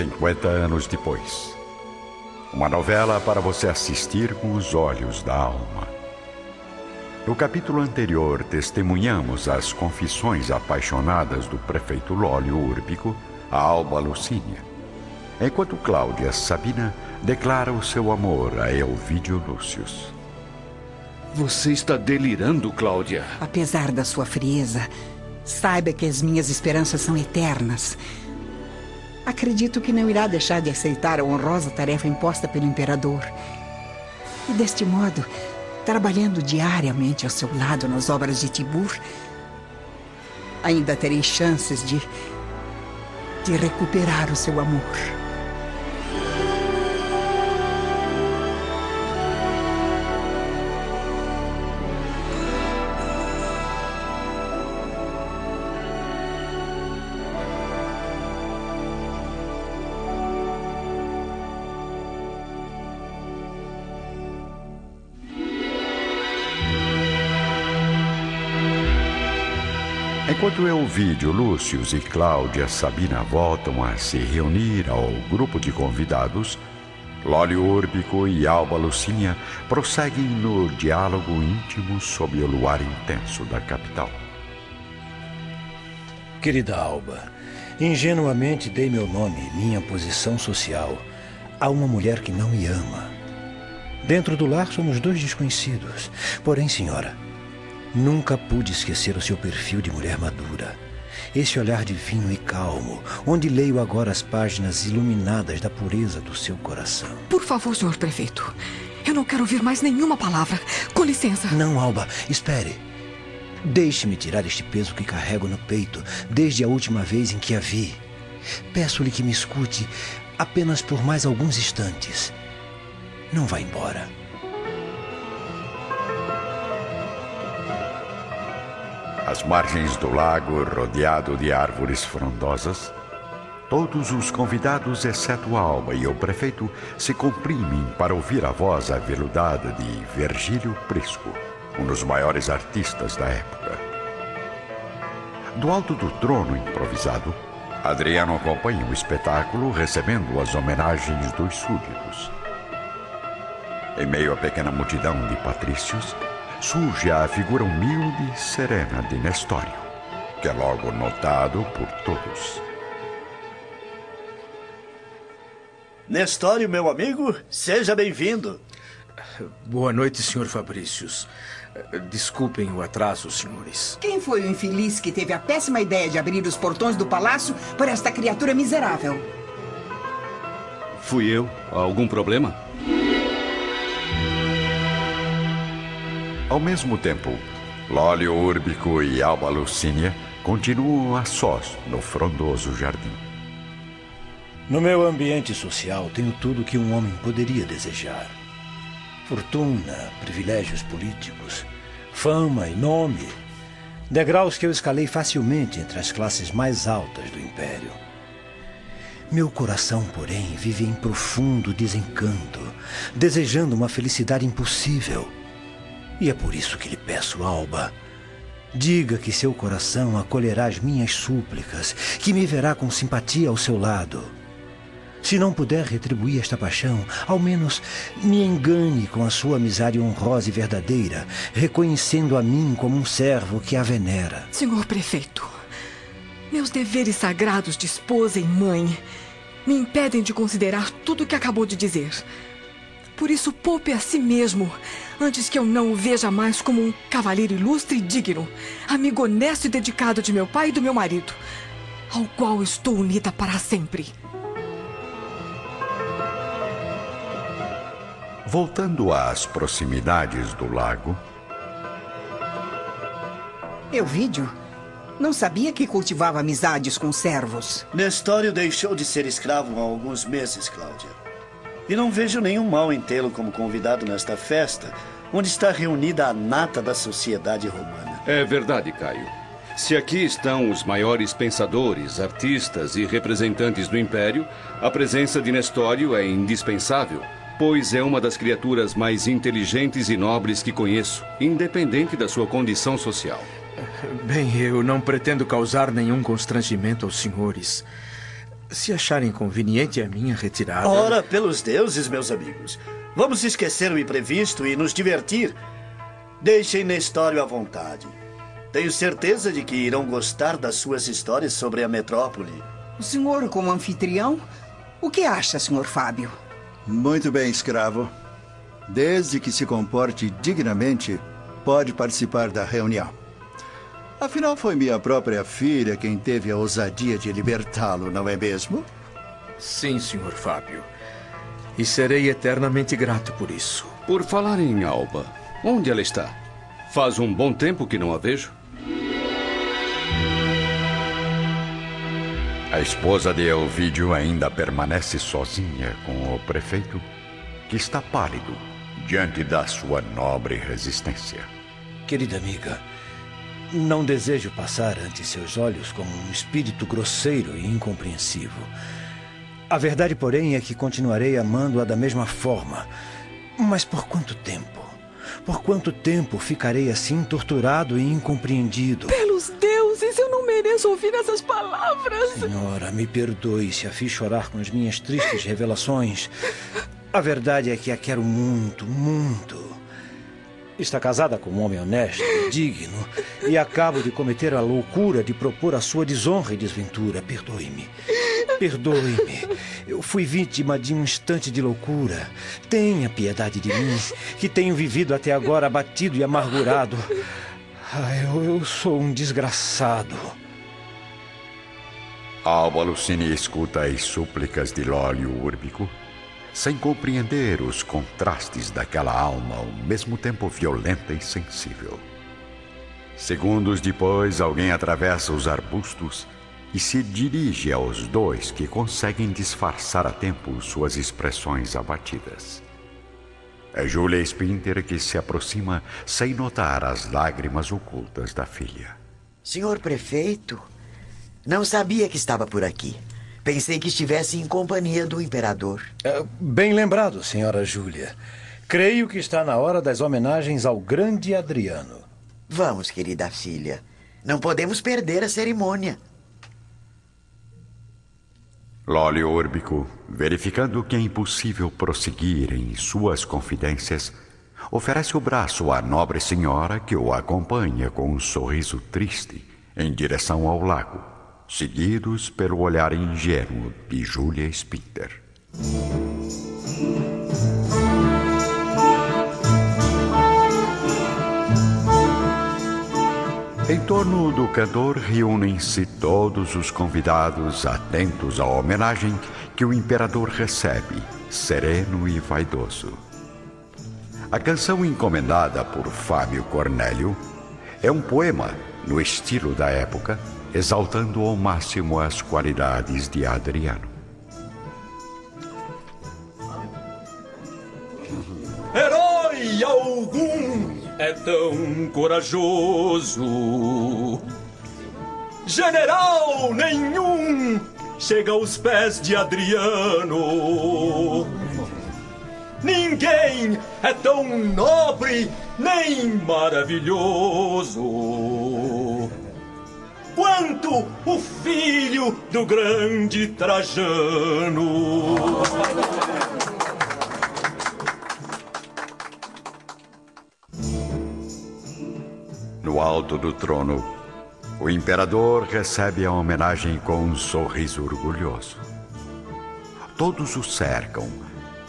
50 anos depois. Uma novela para você assistir com os olhos da alma. No capítulo anterior, testemunhamos as confissões apaixonadas do prefeito Lólio Úrbico a Alba Lucínia, enquanto Cláudia Sabina declara o seu amor a Elvídio Lúcius. Você está delirando, Cláudia. Apesar da sua frieza, saiba que as minhas esperanças são eternas. Acredito que não irá deixar de aceitar a honrosa tarefa imposta pelo imperador. E deste modo, trabalhando diariamente ao seu lado nas obras de Tibur, ainda terei chances de. de recuperar o seu amor. Enquanto Elvídio, Lúcius e Cláudia Sabina voltam a se reunir ao grupo de convidados, Lólio Úrbico e Alba Lucínia prosseguem no diálogo íntimo sob o luar intenso da capital. Querida Alba, ingenuamente dei meu nome minha posição social a uma mulher que não me ama. Dentro do lar somos dois desconhecidos. Porém, senhora, Nunca pude esquecer o seu perfil de mulher madura. Esse olhar divino e calmo, onde leio agora as páginas iluminadas da pureza do seu coração. Por favor, senhor prefeito. Eu não quero ouvir mais nenhuma palavra. Com licença. Não, Alba, espere. Deixe-me tirar este peso que carrego no peito desde a última vez em que a vi. Peço-lhe que me escute apenas por mais alguns instantes. Não vá embora. Às margens do lago, rodeado de árvores frondosas, todos os convidados, exceto Alba e o prefeito, se comprimem para ouvir a voz aveludada de Virgílio Prisco, um dos maiores artistas da época. Do alto do trono improvisado, Adriano acompanha o espetáculo recebendo as homenagens dos súditos. Em meio à pequena multidão de patrícios, surge a figura humilde e serena de Nestório, que é logo notado por todos. Nestório, meu amigo, seja bem-vindo. Boa noite, Sr. Fabricius. Desculpem o atraso, senhores. Quem foi o infeliz que teve a péssima ideia de abrir os portões do palácio para esta criatura miserável? Fui eu. Algum problema? Ao mesmo tempo, Lólio Úrbico e Alba Lucínia continuam a sós no frondoso jardim. No meu ambiente social, tenho tudo que um homem poderia desejar: fortuna, privilégios políticos, fama e nome. Degraus que eu escalei facilmente entre as classes mais altas do império. Meu coração, porém, vive em profundo desencanto, desejando uma felicidade impossível e é por isso que lhe peço, Alba. Diga que seu coração acolherá as minhas súplicas, que me verá com simpatia ao seu lado. Se não puder retribuir esta paixão, ao menos me engane com a sua amizade honrosa e verdadeira, reconhecendo a mim como um servo que a venera. Senhor prefeito, meus deveres sagrados de esposa e mãe me impedem de considerar tudo o que acabou de dizer. Por isso, poupe a si mesmo, antes que eu não o veja mais como um cavalheiro ilustre e digno, amigo honesto e dedicado de meu pai e do meu marido, ao qual estou unida para sempre. Voltando às proximidades do lago. Euvídio, não sabia que cultivava amizades com servos. Nestório deixou de ser escravo há alguns meses, Cláudia. E não vejo nenhum mal em tê-lo como convidado nesta festa, onde está reunida a nata da sociedade romana. É verdade, Caio. Se aqui estão os maiores pensadores, artistas e representantes do Império, a presença de Nestório é indispensável, pois é uma das criaturas mais inteligentes e nobres que conheço, independente da sua condição social. Bem, eu não pretendo causar nenhum constrangimento aos senhores. Se acharem conveniente a minha retirada. Ora, pelos deuses, meus amigos. Vamos esquecer o imprevisto e nos divertir. Deixem Nestório à vontade. Tenho certeza de que irão gostar das suas histórias sobre a metrópole. O senhor, como anfitrião, o que acha, senhor Fábio? Muito bem, escravo. Desde que se comporte dignamente, pode participar da reunião. Afinal, foi minha própria filha quem teve a ousadia de libertá-lo, não é mesmo? Sim, senhor Fábio. E serei eternamente grato por isso. Por falar em Alba, onde ela está? Faz um bom tempo que não a vejo. A esposa de Elvídio ainda permanece sozinha com o prefeito, que está pálido diante da sua nobre resistência. Querida amiga, não desejo passar ante seus olhos como um espírito grosseiro e incompreensivo. A verdade, porém, é que continuarei amando-a da mesma forma. Mas por quanto tempo? Por quanto tempo ficarei assim torturado e incompreendido? Pelos deuses, eu não mereço ouvir essas palavras. Senhora, me perdoe se a fiz chorar com as minhas tristes revelações. A verdade é que a quero muito, muito. Está casada com um homem honesto digno e acabo de cometer a loucura de propor a sua desonra e desventura. Perdoe-me. Perdoe-me. Eu fui vítima de um instante de loucura. Tenha piedade de mim, que tenho vivido até agora abatido e amargurado. Ah, eu, eu sou um desgraçado. Alba Lucini escuta as súplicas de Lólio Úrbico sem compreender os contrastes daquela alma ao mesmo tempo violenta e sensível. Segundos depois, alguém atravessa os arbustos e se dirige aos dois que conseguem disfarçar a tempo suas expressões abatidas. É Julia Spinter que se aproxima sem notar as lágrimas ocultas da filha. Senhor prefeito, não sabia que estava por aqui. Pensei que estivesse em companhia do imperador. É, bem lembrado, senhora Júlia. Creio que está na hora das homenagens ao grande Adriano. Vamos, querida filha. Não podemos perder a cerimônia. Lólio Úrbico, verificando que é impossível prosseguir em suas confidências, oferece o braço à nobre senhora que o acompanha com um sorriso triste em direção ao lago seguidos pelo olhar ingênuo de Julia Spinter. Em torno do cantor reúnem-se todos os convidados atentos à homenagem que o imperador recebe, sereno e vaidoso. A canção encomendada por Fábio Cornélio é um poema no estilo da época exaltando ao máximo as qualidades de Adriano. Herói algum é tão corajoso. General nenhum chega aos pés de Adriano. Ninguém é tão nobre nem maravilhoso quanto o filho do grande Trajano. No alto do trono, o imperador recebe a homenagem com um sorriso orgulhoso. Todos o cercam.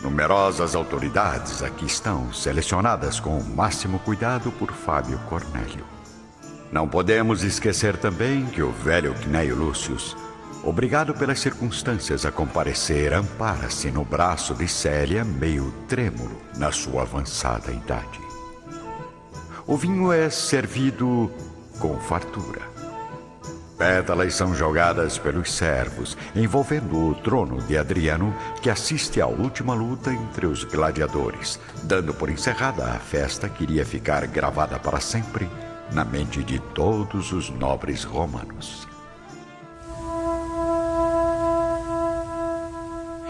Numerosas autoridades aqui estão, selecionadas com o máximo cuidado por Fábio Cornélio. Não podemos esquecer também que o velho Cneio Lúcius, obrigado pelas circunstâncias a comparecer, ampara-se no braço de Célia, meio trêmulo na sua avançada idade. O vinho é servido com fartura. Pétalas são jogadas pelos servos, envolvendo o trono de Adriano, que assiste à última luta entre os gladiadores, dando por encerrada a festa que iria ficar gravada para sempre na mente de todos os nobres romanos.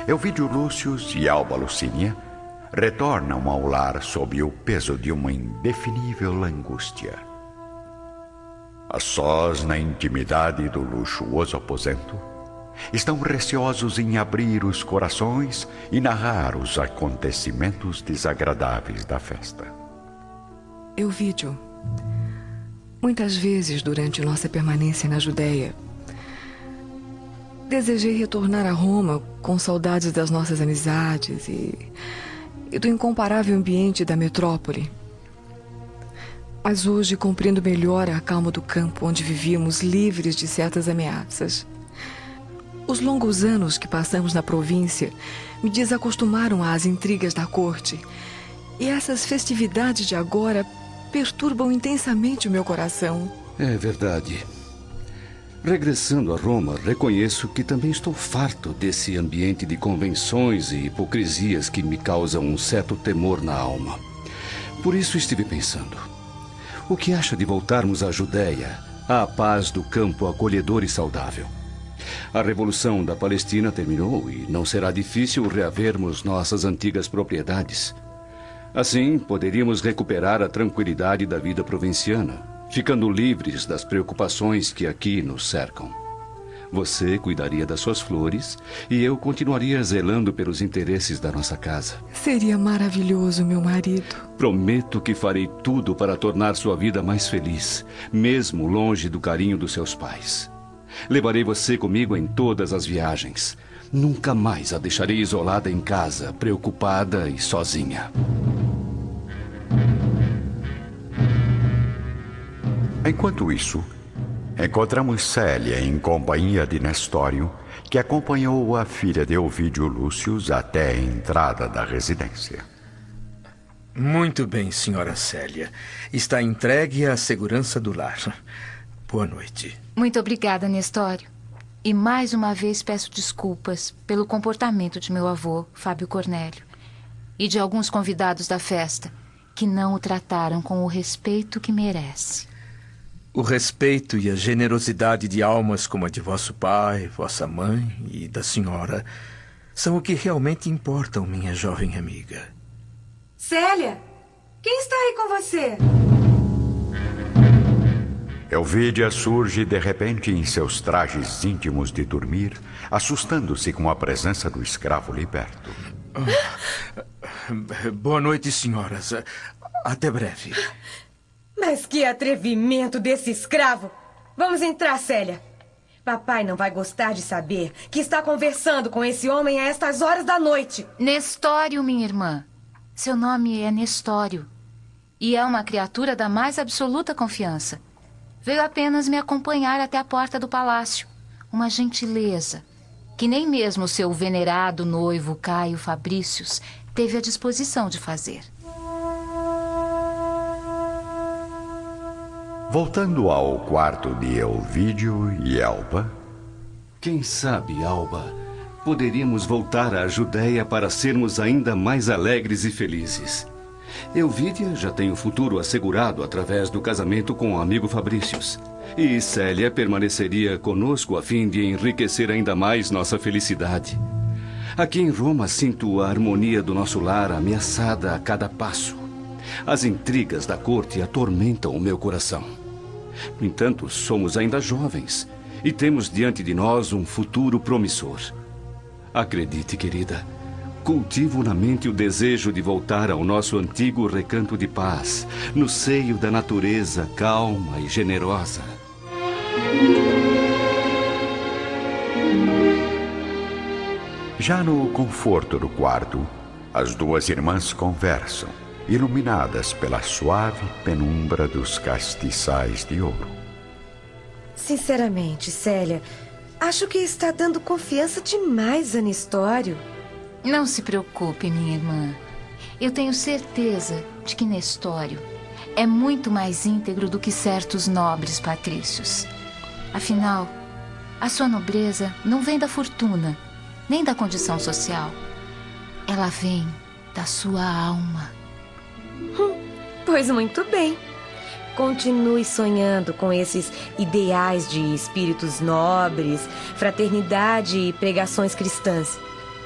Elvídio Lúcius e Alba Lucínia retornam ao lar sob o peso de uma indefinível angústia. A sós na intimidade do luxuoso aposento, estão receosos em abrir os corações e narrar os acontecimentos desagradáveis da festa. Euvídio, muitas vezes durante nossa permanência na Judéia, desejei retornar a Roma com saudades das nossas amizades e, e do incomparável ambiente da metrópole. Mas hoje compreendo melhor a calma do campo onde vivíamos livres de certas ameaças. Os longos anos que passamos na província me desacostumaram às intrigas da corte. E essas festividades de agora perturbam intensamente o meu coração. É verdade. Regressando a Roma, reconheço que também estou farto desse ambiente de convenções e hipocrisias que me causam um certo temor na alma. Por isso estive pensando: o que acha de voltarmos à Judéia, à paz do campo acolhedor e saudável? A Revolução da Palestina terminou e não será difícil reavermos nossas antigas propriedades. Assim, poderíamos recuperar a tranquilidade da vida provinciana, ficando livres das preocupações que aqui nos cercam. Você cuidaria das suas flores e eu continuaria zelando pelos interesses da nossa casa. Seria maravilhoso, meu marido. Prometo que farei tudo para tornar sua vida mais feliz, mesmo longe do carinho dos seus pais. Levarei você comigo em todas as viagens. Nunca mais a deixarei isolada em casa, preocupada e sozinha. Enquanto isso, encontramos Célia em companhia de Nestório, que acompanhou a filha de Ovídio Lúcio até a entrada da residência. Muito bem, senhora Célia. Está entregue à segurança do lar. Boa noite. Muito obrigada, Nestório. E mais uma vez peço desculpas pelo comportamento de meu avô, Fábio Cornélio, e de alguns convidados da festa, que não o trataram com o respeito que merece. O respeito e a generosidade de almas como a de vosso pai, vossa mãe e da senhora são o que realmente importam, minha jovem amiga. Célia, quem está aí com você? Elvídia surge de repente em seus trajes íntimos de dormir, assustando-se com a presença do escravo liberto. Boa noite, senhoras. Até breve. Mas que atrevimento desse escravo! Vamos entrar, Célia. Papai não vai gostar de saber que está conversando com esse homem a estas horas da noite. Nestório, minha irmã. Seu nome é Nestório. E é uma criatura da mais absoluta confiança. Veio apenas me acompanhar até a porta do palácio. Uma gentileza que nem mesmo seu venerado noivo Caio Fabrícios teve a disposição de fazer. Voltando ao quarto de Elvídio e Elba. Quem sabe, Alba, poderíamos voltar à Judéia para sermos ainda mais alegres e felizes. Euvídia já tem o futuro assegurado através do casamento com o amigo Fabrícios. E Célia permaneceria conosco a fim de enriquecer ainda mais nossa felicidade. Aqui em Roma sinto a harmonia do nosso lar ameaçada a cada passo. As intrigas da corte atormentam o meu coração. No entanto, somos ainda jovens e temos diante de nós um futuro promissor. Acredite, querida, Cultivo na mente o desejo de voltar ao nosso antigo recanto de paz, no seio da natureza calma e generosa. Já no conforto do quarto, as duas irmãs conversam, iluminadas pela suave penumbra dos castiçais de ouro. Sinceramente, Célia, acho que está dando confiança demais a Nestório. Não se preocupe, minha irmã. Eu tenho certeza de que Nestório é muito mais íntegro do que certos nobres patrícios. Afinal, a sua nobreza não vem da fortuna, nem da condição social. Ela vem da sua alma. Hum, pois muito bem. Continue sonhando com esses ideais de espíritos nobres, fraternidade e pregações cristãs.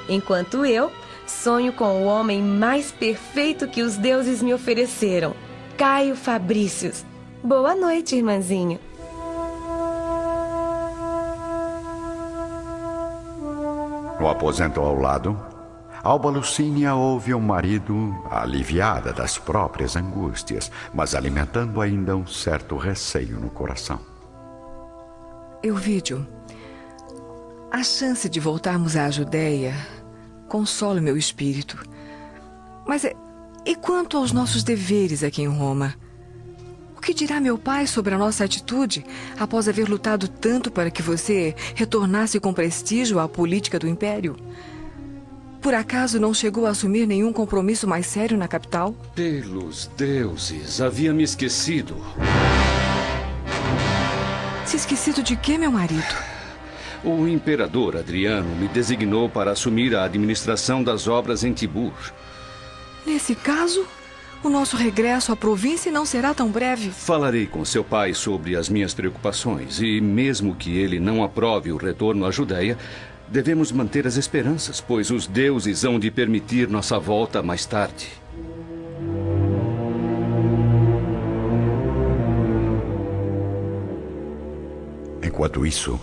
Enquanto eu sonho com o homem mais perfeito que os deuses me ofereceram, Caio Fabrícios. Boa noite, irmãzinha. No aposento ao lado, Alba Lucínia ouve o marido aliviada das próprias angústias, mas alimentando ainda um certo receio no coração. Euvídio, a chance de voltarmos à Judéia consola meu espírito. Mas é, e quanto aos nossos deveres aqui em Roma? O que dirá meu pai sobre a nossa atitude após haver lutado tanto para que você retornasse com prestígio à política do império? Por acaso não chegou a assumir nenhum compromisso mais sério na capital? Pelos deuses, havia me esquecido. Se esquecido de quê, meu marido? O imperador Adriano me designou para assumir a administração das obras em Tibur. Nesse caso, o nosso regresso à província não será tão breve. Falarei com seu pai sobre as minhas preocupações e, mesmo que ele não aprove o retorno à Judéia, Devemos manter as esperanças, pois os deuses hão de permitir nossa volta mais tarde. Enquanto isso,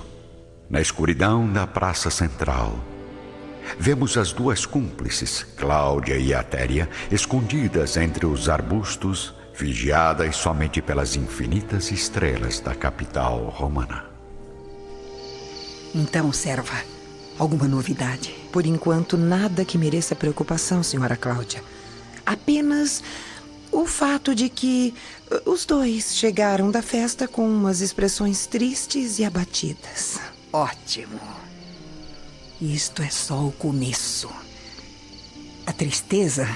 na escuridão da praça central, vemos as duas cúmplices, Cláudia e Atéria, escondidas entre os arbustos, vigiadas somente pelas infinitas estrelas da capital romana. Então, serva, Alguma novidade? Por enquanto, nada que mereça preocupação, senhora Cláudia. Apenas o fato de que uh, os dois chegaram da festa com umas expressões tristes e abatidas. Ótimo. Isto é só o começo. A tristeza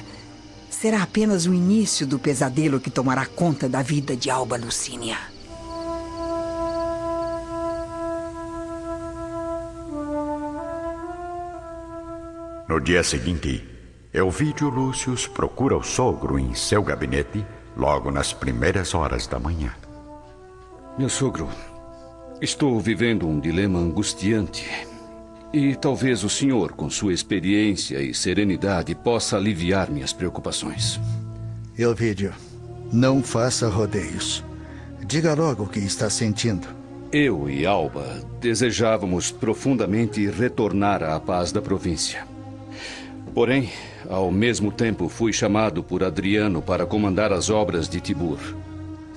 será apenas o início do pesadelo que tomará conta da vida de Alba Lucínia. No dia seguinte, Elvídio Lúcius procura o sogro em seu gabinete logo nas primeiras horas da manhã. Meu sogro, estou vivendo um dilema angustiante. E talvez o senhor, com sua experiência e serenidade, possa aliviar minhas preocupações. Elvídio, não faça rodeios. Diga logo o que está sentindo. Eu e Alba desejávamos profundamente retornar à paz da província. Porém, ao mesmo tempo fui chamado por Adriano para comandar as obras de Tibur.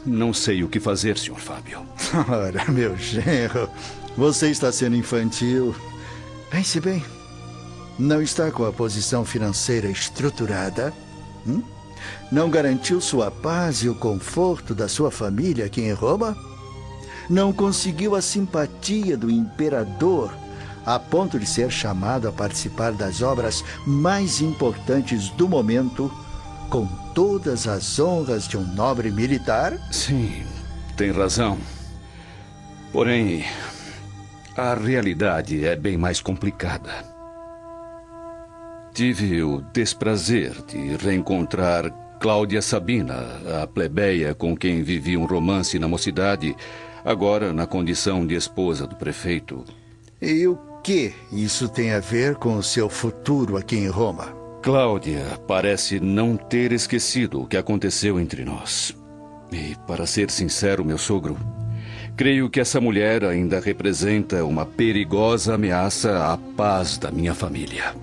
Não sei o que fazer, Sr. Fábio. Ora, meu genro, você está sendo infantil. Pense bem. Não está com a posição financeira estruturada? Hum? Não garantiu sua paz e o conforto da sua família aqui em Roma? Não conseguiu a simpatia do imperador a ponto de ser chamado a participar das obras mais importantes do momento, com todas as honras de um nobre militar? Sim, tem razão. Porém, a realidade é bem mais complicada. Tive o desprazer de reencontrar Cláudia Sabina, a plebeia com quem vivi um romance na mocidade, agora na condição de esposa do prefeito. E o que isso tem a ver com o seu futuro aqui em Roma? Cláudia parece não ter esquecido o que aconteceu entre nós. E, para ser sincero, meu sogro, creio que essa mulher ainda representa uma perigosa ameaça à paz da minha família.